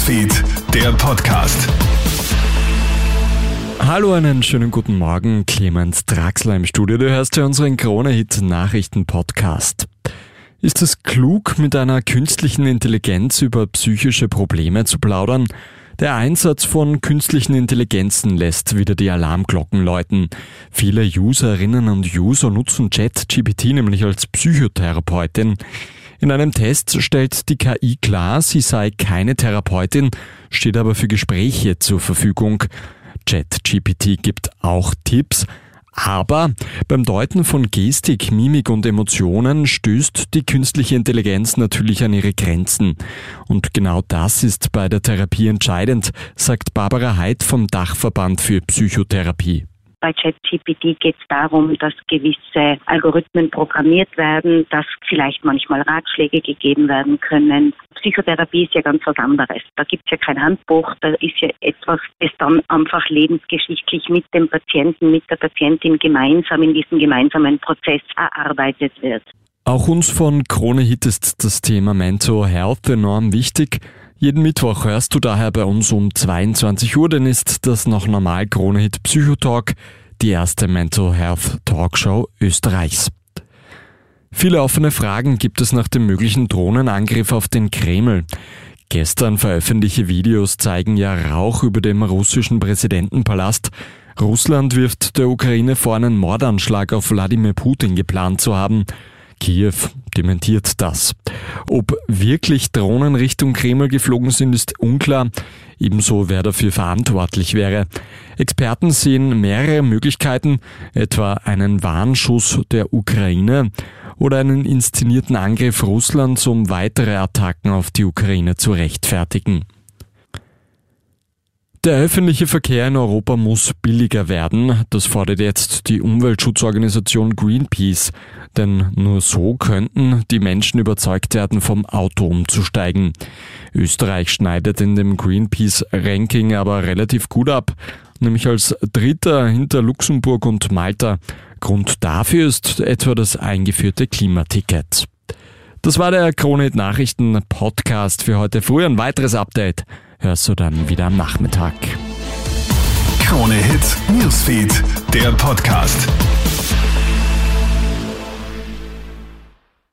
Newsfeed, der Podcast. Hallo, einen schönen guten Morgen. Clemens Draxler im Studio. Du hörst ja unseren Krone-Hit-Nachrichten-Podcast. Ist es klug, mit einer künstlichen Intelligenz über psychische Probleme zu plaudern? Der Einsatz von künstlichen Intelligenzen lässt wieder die Alarmglocken läuten. Viele Userinnen und User nutzen ChatGPT nämlich als Psychotherapeutin. In einem Test stellt die KI klar, sie sei keine Therapeutin, steht aber für Gespräche zur Verfügung. ChatGPT gibt auch Tipps, aber beim Deuten von Gestik, Mimik und Emotionen stößt die künstliche Intelligenz natürlich an ihre Grenzen. Und genau das ist bei der Therapie entscheidend, sagt Barbara Heid vom Dachverband für Psychotherapie. Bei ChatGPT geht es darum, dass gewisse Algorithmen programmiert werden, dass vielleicht manchmal Ratschläge gegeben werden können. Psychotherapie ist ja ganz was anderes. Da gibt es ja kein Handbuch, da ist ja etwas, das dann einfach lebensgeschichtlich mit dem Patienten, mit der Patientin gemeinsam in diesem gemeinsamen Prozess erarbeitet wird. Auch uns von Krone Hit ist das Thema Mental Health enorm wichtig. Jeden Mittwoch hörst du daher bei uns um 22 Uhr, denn ist das noch normal Krone Hit Psychotalk, die erste Mental Health Talkshow Österreichs. Viele offene Fragen gibt es nach dem möglichen Drohnenangriff auf den Kreml. Gestern veröffentlichte Videos zeigen ja Rauch über dem russischen Präsidentenpalast. Russland wirft der Ukraine vor, einen Mordanschlag auf Wladimir Putin geplant zu haben. Kiew dementiert das. Ob wirklich Drohnen Richtung Kreml geflogen sind, ist unklar. Ebenso wer dafür verantwortlich wäre. Experten sehen mehrere Möglichkeiten, etwa einen Warnschuss der Ukraine oder einen inszenierten Angriff Russlands, um weitere Attacken auf die Ukraine zu rechtfertigen. Der öffentliche Verkehr in Europa muss billiger werden. Das fordert jetzt die Umweltschutzorganisation Greenpeace. Denn nur so könnten die Menschen überzeugt werden, vom Auto umzusteigen. Österreich schneidet in dem Greenpeace-Ranking aber relativ gut ab, nämlich als Dritter hinter Luxemburg und Malta. Grund dafür ist etwa das eingeführte Klimaticket. Das war der Kronet Nachrichten Podcast für heute früh. Ein weiteres Update hörst du dann wieder am Nachmittag. Krone Hit Newsfeed, der Podcast.